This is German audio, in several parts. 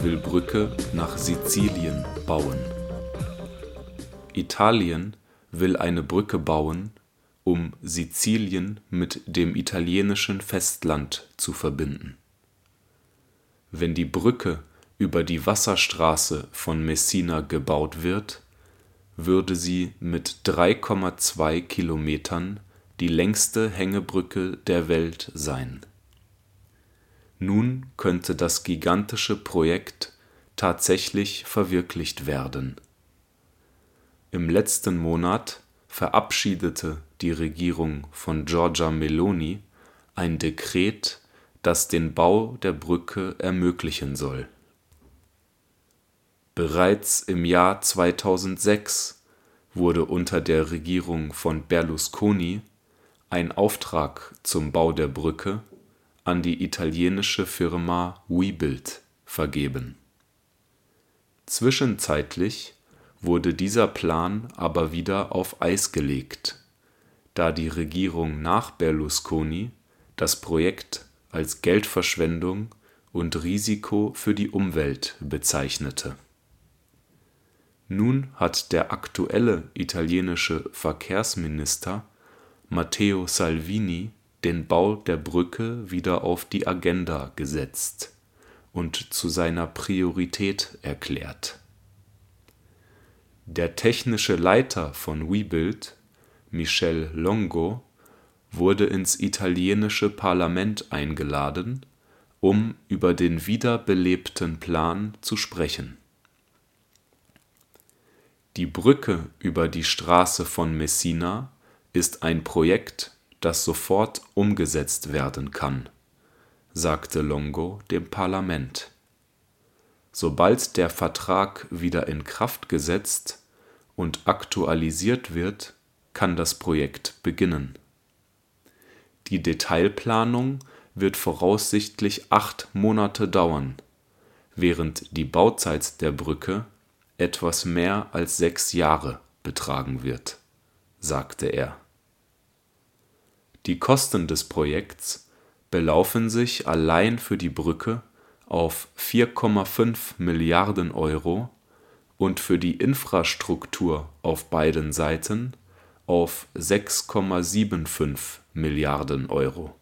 will Brücke nach Sizilien bauen. Italien will eine Brücke bauen, um Sizilien mit dem italienischen Festland zu verbinden. Wenn die Brücke über die Wasserstraße von Messina gebaut wird, würde sie mit 3,2 Kilometern die längste Hängebrücke der Welt sein. Nun könnte das gigantische Projekt tatsächlich verwirklicht werden. Im letzten Monat verabschiedete die Regierung von Giorgia Meloni ein Dekret, das den Bau der Brücke ermöglichen soll. Bereits im Jahr 2006 wurde unter der Regierung von Berlusconi ein Auftrag zum Bau der Brücke an die italienische Firma Webuild vergeben. Zwischenzeitlich wurde dieser Plan aber wieder auf Eis gelegt, da die Regierung nach Berlusconi das Projekt als Geldverschwendung und Risiko für die Umwelt bezeichnete. Nun hat der aktuelle italienische Verkehrsminister Matteo Salvini den Bau der Brücke wieder auf die Agenda gesetzt und zu seiner Priorität erklärt. Der technische Leiter von Webuild, Michel Longo, wurde ins italienische Parlament eingeladen, um über den wiederbelebten Plan zu sprechen. Die Brücke über die Straße von Messina ist ein Projekt das sofort umgesetzt werden kann, sagte Longo dem Parlament. Sobald der Vertrag wieder in Kraft gesetzt und aktualisiert wird, kann das Projekt beginnen. Die Detailplanung wird voraussichtlich acht Monate dauern, während die Bauzeit der Brücke etwas mehr als sechs Jahre betragen wird, sagte er die Kosten des Projekts belaufen sich allein für die Brücke auf 4,5 Milliarden Euro und für die Infrastruktur auf beiden Seiten auf 6,75 Milliarden Euro.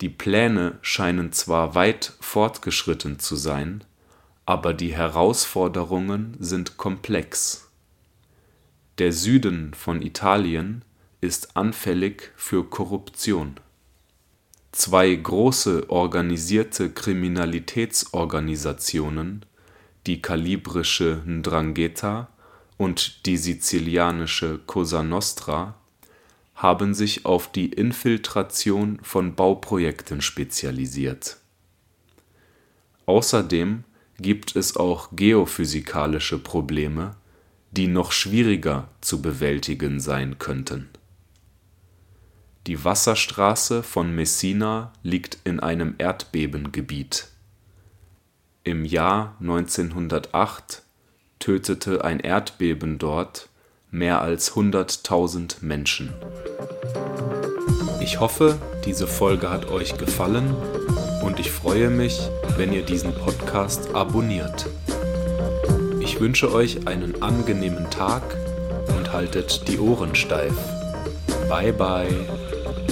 Die Pläne scheinen zwar weit fortgeschritten zu sein, aber die Herausforderungen sind komplex. Der Süden von Italien ist anfällig für Korruption. Zwei große organisierte Kriminalitätsorganisationen, die kalibrische 'Ndrangheta und die sizilianische Cosa Nostra, haben sich auf die Infiltration von Bauprojekten spezialisiert. Außerdem gibt es auch geophysikalische Probleme, die noch schwieriger zu bewältigen sein könnten die Wasserstraße von Messina liegt in einem Erdbebengebiet. Im Jahr 1908 tötete ein Erdbeben dort mehr als 100.000 Menschen. Ich hoffe, diese Folge hat euch gefallen und ich freue mich, wenn ihr diesen Podcast abonniert. Ich wünsche euch einen angenehmen Tag und haltet die Ohren steif. Bye bye.